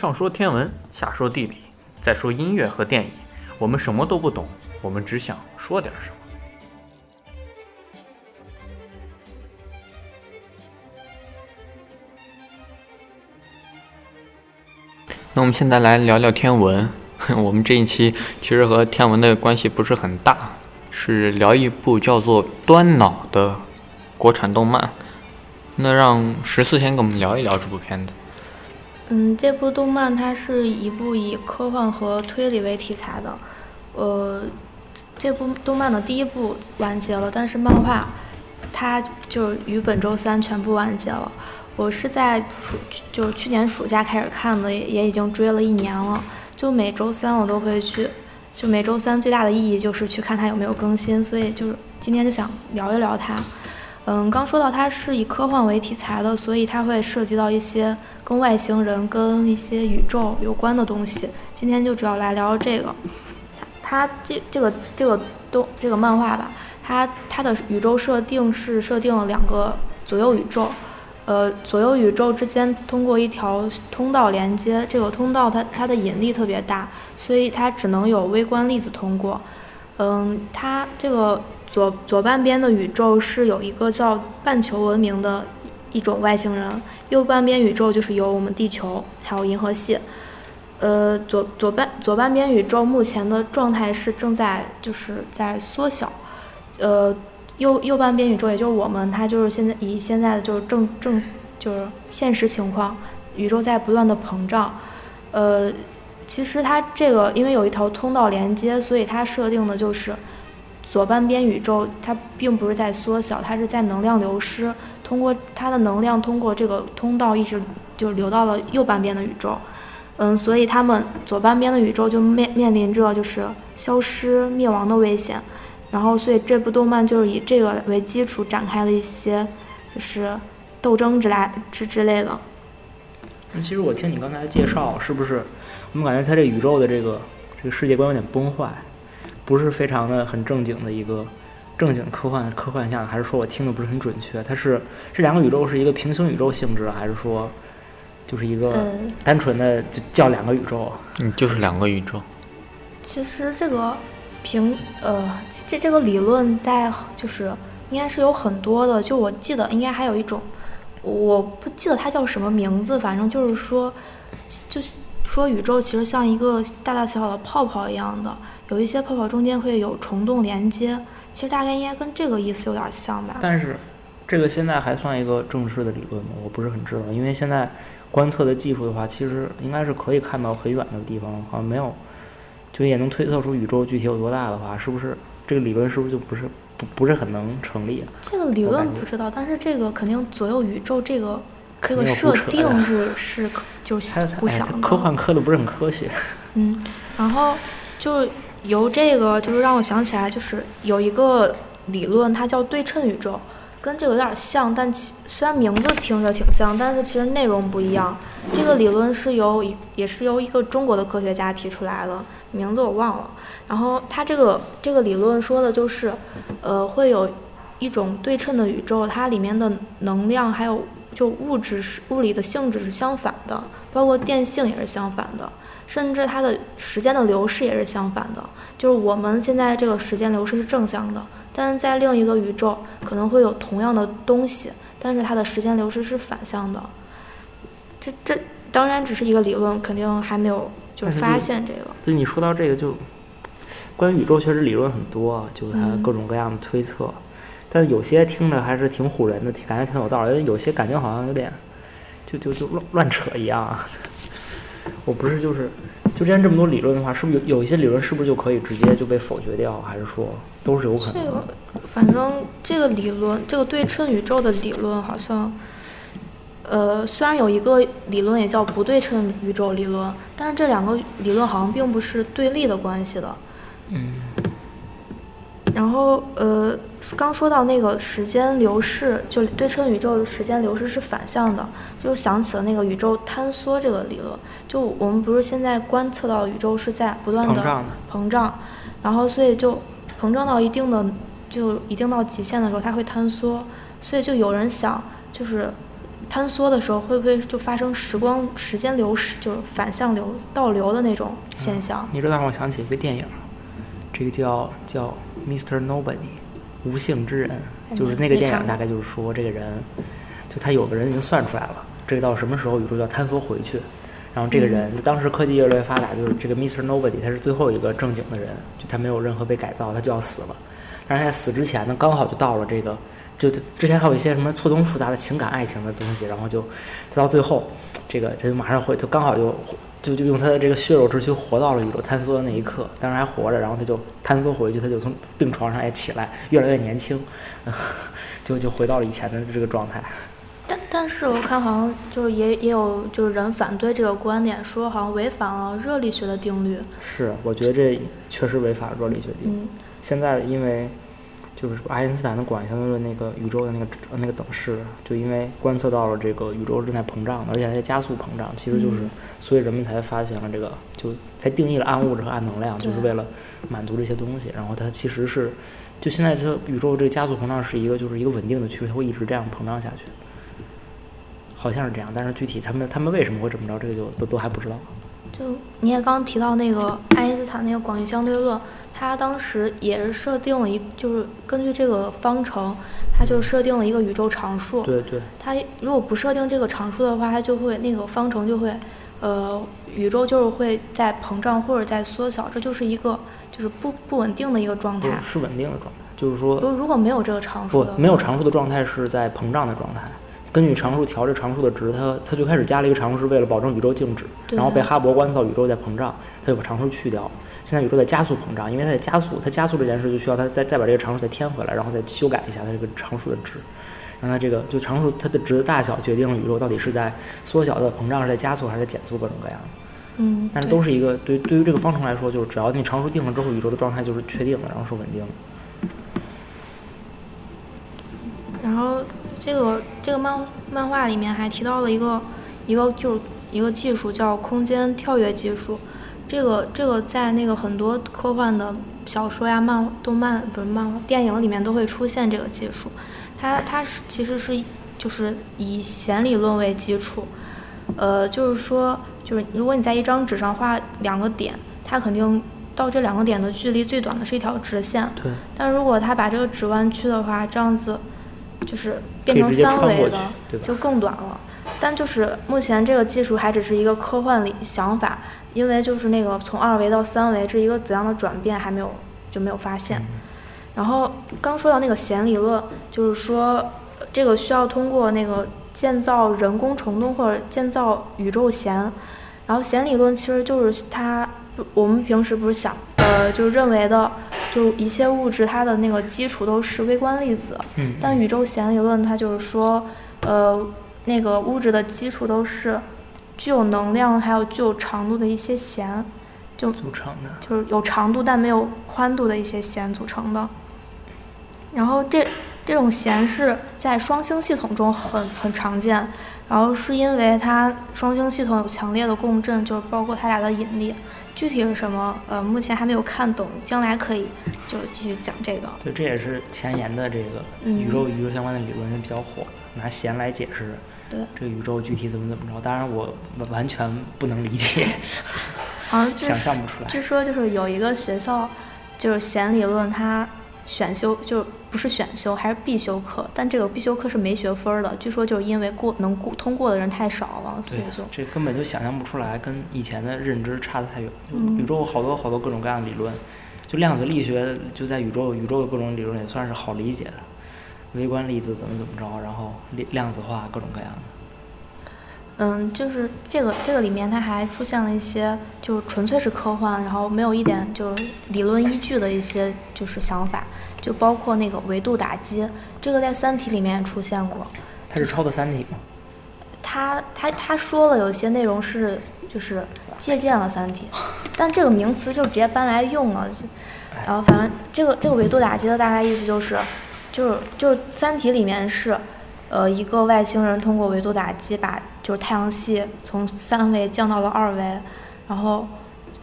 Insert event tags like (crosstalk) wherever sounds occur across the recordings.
上说天文，下说地理，再说音乐和电影，我们什么都不懂，我们只想说点什么。那我们现在来聊聊天文。(laughs) 我们这一期其实和天文的关系不是很大，是聊一部叫做《端脑》的国产动漫。那让十四先跟我们聊一聊这部片子。嗯，这部动漫它是一部以科幻和推理为题材的。呃，这部动漫的第一部完结了，但是漫画它就于本周三全部完结了。我是在暑，就是去年暑假开始看的，也也已经追了一年了。就每周三我都会去，就每周三最大的意义就是去看它有没有更新，所以就是今天就想聊一聊它。嗯，刚说到它是以科幻为题材的，所以它会涉及到一些跟外星人、跟一些宇宙有关的东西。今天就主要来聊聊这个。它这这个这个动这个漫画吧，它它的宇宙设定是设定了两个左右宇宙。呃，左右宇宙之间通过一条通道连接，这个通道它它的引力特别大，所以它只能有微观粒子通过。嗯，它这个左左半边的宇宙是有一个叫半球文明的一种外星人，右半边宇宙就是有我们地球还有银河系。呃，左左半左半边宇宙目前的状态是正在就是在缩小，呃。右右半边宇宙，也就是我们，它就是现在以现在的就是正正就是现实情况，宇宙在不断的膨胀。呃，其实它这个因为有一条通道连接，所以它设定的就是左半边宇宙它并不是在缩小，它是在能量流失，通过它的能量通过这个通道一直就流到了右半边的宇宙。嗯，所以他们左半边的宇宙就面面临着就是消失灭亡的危险。然后，所以这部动漫就是以这个为基础展开了一些，就是斗争之类之之类的。那其实我听你刚才介绍，是不是我们感觉它这宇宙的这个这个世界观有点崩坏，不是非常的很正经的一个正经科幻科幻项，还是说我听的不是很准确？它是这两个宇宙是一个平行宇宙性质，还是说就是一个单纯的就叫两个宇宙？嗯，就是两个宇宙。其实这个。平呃，这这个理论在就是应该是有很多的，就我记得应该还有一种，我不记得它叫什么名字，反正就是说，就是说宇宙其实像一个大大小小的泡泡一样的，有一些泡泡中间会有虫洞连接，其实大概应该跟这个意思有点像吧。但是这个现在还算一个正式的理论吗？我不是很知道，因为现在观测的技术的话，其实应该是可以看到很远的地方，好像没有。就也能推测出宇宙具体有多大的话，是不是这个理论是不是就不是不不是很能成立？这个理论不知道，但是这个肯定左右宇宙这个这个设定是是就不想的。科幻科的不是很科学。嗯，然后就由这个就是让我想起来，就是有一个理论，它叫对称宇宙。跟这个有点像，但其虽然名字听着挺像，但是其实内容不一样。这个理论是由一也是由一个中国的科学家提出来的，名字我忘了。然后他这个这个理论说的就是，呃，会有一种对称的宇宙，它里面的能量还有就物质是物理的性质是相反的，包括电性也是相反的，甚至它的时间的流逝也是相反的。就是我们现在这个时间流逝是正向的。但是在另一个宇宙可能会有同样的东西，但是它的时间流逝是反向的。这这当然只是一个理论，肯定还没有就是发现这个。就你说到这个，就关于宇宙确实理论很多，就它各种各样的推测，但是有些听着还是挺唬人的，感觉挺有道理；有些感觉好像有点就就就乱乱扯一样。(laughs) 我不是就是。就之前这么多理论的话，是不是有有一些理论是不是就可以直接就被否决掉，还是说都是有可能？这个反正这个理论，这个对称宇宙的理论好像，呃，虽然有一个理论也叫不对称宇宙理论，但是这两个理论好像并不是对立的关系的。嗯。然后呃，刚说到那个时间流逝，就对称宇宙的时间流逝是反向的，就想起了那个宇宙坍缩这个理论。就我们不是现在观测到宇宙是在不断的膨胀，然后所以就膨胀到一定的就一定到极限的时候，它会坍缩。所以就有人想，就是坍缩的时候，会不会就发生时光时间流逝，就是反向流倒流的那种现象？你这让我想起一个电影，这个叫叫 Mr. Nobody，无姓之人，就是那个电影大概就是说这个人，就他有个人已经算出来了，这个到什么时候宇宙就要坍缩回去。然后这个人，当时科技越来越发达，就是这个 Mr. Nobody，他是最后一个正经的人，就他没有任何被改造，他就要死了。但是在死之前呢，刚好就到了这个，就之前还有一些什么错综复杂的情感、爱情的东西，然后就到最后，这个他就马上会，就刚好就就就用他的这个血肉之躯活到了宇宙坍缩的那一刻，当然还活着，然后他就坍缩回去，他就从病床上也起来，越来越年轻，(laughs) 就就回到了以前的这个状态。但但是我看好像就是也也有就是人反对这个观点，说好像违反了热力学的定律。是，我觉得这确实违反了热力学定律。现在因为就是爱因斯坦的广义相对论那个宇宙的那个那个等式，就因为观测到了这个宇宙正在膨胀，而且在加速膨胀，其实就是所以人们才发现了这个，就才定义了暗物质和暗能量，就是为了满足这些东西。然后它其实是就现在这宇宙这个加速膨胀是一个就是一个稳定的趋势，它会一直这样膨胀下去。好像是这样，但是具体他们他们为什么会这么着，这个就都都还不知道。就你也刚提到那个爱因斯坦那个广义相对论，他当时也是设定了一，就是根据这个方程，他就设定了一个宇宙常数。对对。他如果不设定这个常数的话，他就会那个方程就会，呃，宇宙就是会在膨胀或者在缩小，这就是一个就是不不稳定的一个状态。是稳定的状态，就是说。如如果没有这个常数。不，没有常数的状态是在膨胀的状态。根据常数调这常数的值，它它最开始加了一个常数，是为了保证宇宙静止。然后被哈勃观测到宇宙在膨胀，它就把常数去掉。现在宇宙在加速膨胀，因为它在加速，它加速这件事就需要它再再把这个常数再添回来，然后再修改一下它这个常数的值，让它这个就常数它的值的大小决定了宇宙到底是在缩小的膨胀，是在加速还是在减速，各种各样的。嗯。但是都是一个对对于这个方程来说，就是只要你常数定了之后，宇宙的状态就是确定了，然后是稳定的。然后。这个这个漫漫画里面还提到了一个一个就是一个技术叫空间跳跃技术，这个这个在那个很多科幻的小说呀、漫动漫不是漫画电影里面都会出现这个技术，它它是其实是就是以弦理论为基础，呃，就是说就是如果你在一张纸上画两个点，它肯定到这两个点的距离最短的是一条直线，对，但如果它把这个纸弯曲的话，这样子。就是变成三维的，就更短了。但就是目前这个技术还只是一个科幻里想法，因为就是那个从二维到三维这一个怎样的转变还没有就没有发现。然后刚说到那个弦理论，就是说这个需要通过那个建造人工虫洞或者建造宇宙弦。然后弦理论其实就是它，我们平时不是想呃，就是认为的。就一切物质，它的那个基础都是微观粒子。嗯。但宇宙弦理论它就是说，呃，那个物质的基础都是具有能量还有具有长度的一些弦，就组成的。就是有长度但没有宽度的一些弦组成的。然后这这种弦是在双星系统中很很常见，然后是因为它双星系统有强烈的共振，就是包括它俩的引力。具体是什么？呃，目前还没有看懂，将来可以就继续讲这个。对，这也是前沿的这个宇宙宇宙相关的理论比较火，拿弦来解释这个宇宙具体怎么怎么着。当然我完全不能理解 (laughs) (laughs) 好像想象不出来。据说就是有一个学校，就是弦理论，它选修就。不是选修还是必修课，但这个必修课是没学分的。据说就是因为过能过通过的人太少了，所以就这根本就想象不出来，跟以前的认知差得太远。宇宙好多好多各种各样的理论，就量子力学就在宇宙宇宙的各种理论也算是好理解的。微观粒子怎么怎么着，然后量量子化各种各样的。嗯，就是这个这个里面它还出现了一些，就是纯粹是科幻，然后没有一点就是理论依据的一些就是想法。就包括那个维度打击，这个在《三体》里面也出现过。它是抄的《三体》吗？他他他说了，有些内容是就是借鉴了《三体》，但这个名词就直接搬来用了。然后反正这个这个维度打击的大概意思就是，就是就是《三体》里面是，呃，一个外星人通过维度打击把就是太阳系从三维降到了二维，然后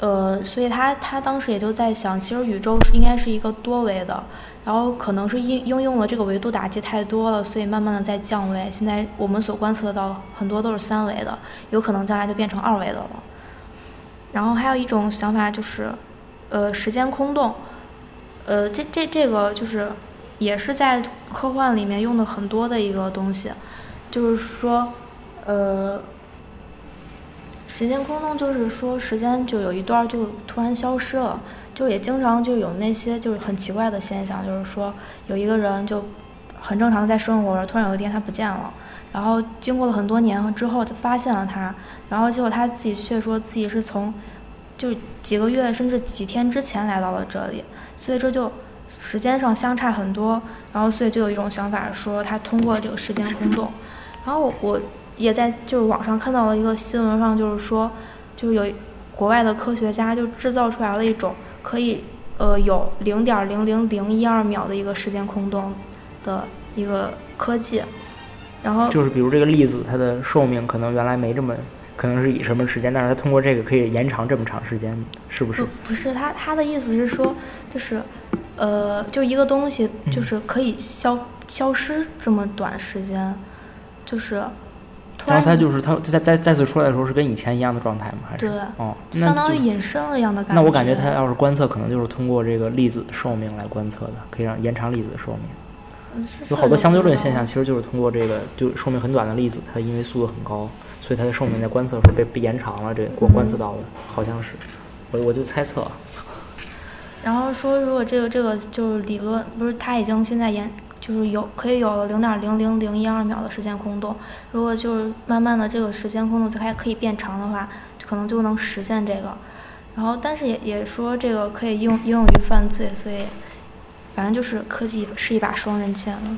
呃，所以他他当时也就在想，其实宇宙是应该是一个多维的，然后可能是应应用了这个维度打击太多了，所以慢慢的在降维。现在我们所观测到很多都是三维的，有可能将来就变成二维的了。然后还有一种想法就是，呃，时间空洞，呃，这这这个就是也是在科幻里面用的很多的一个东西，就是说，呃。时间空洞就是说，时间就有一段就突然消失了，就也经常就有那些就是很奇怪的现象，就是说有一个人就很正常的在生活着，突然有一天他不见了，然后经过了很多年之后发现了他，然后结果他自己却说自己是从就几个月甚至几天之前来到了这里，所以这就时间上相差很多，然后所以就有一种想法说他通过这个时间空洞，然后我。也在就是网上看到了一个新闻上，就是说，就是有国外的科学家就制造出来了一种可以呃有零点零零零一二秒的一个时间空洞的一个科技，然后就是比如这个粒子它的寿命可能原来没这么，可能是以什么时间，但是它通过这个可以延长这么长时间，是不是？不不是，他他的意思是说，就是呃，就一个东西就是可以消消失这么短时间，就是。然后它就是它再再再次出来的时候是跟以前一样的状态吗？还是对，哦，相当于隐身了一样的感觉。那我感觉它要是观测，可能就是通过这个粒子的寿命来观测的，可以让延长粒子的寿命。有好多相对论现象，其实就是通过这个就寿命很短的粒子，它因为速度很高，所以它的寿命在观测时候被被延长了。这我观测到的，好像是，我我就猜测。(laughs) 然后说，如果这个这个就是理论，不是它已经现在延。就是有可以有了零点零零零一二秒的时间空洞，如果就是慢慢的这个时间空洞还可以变长的话，可能就能实现这个。然后，但是也也说这个可以用应用于犯罪，所以反正就是科技是一把双刃剑了。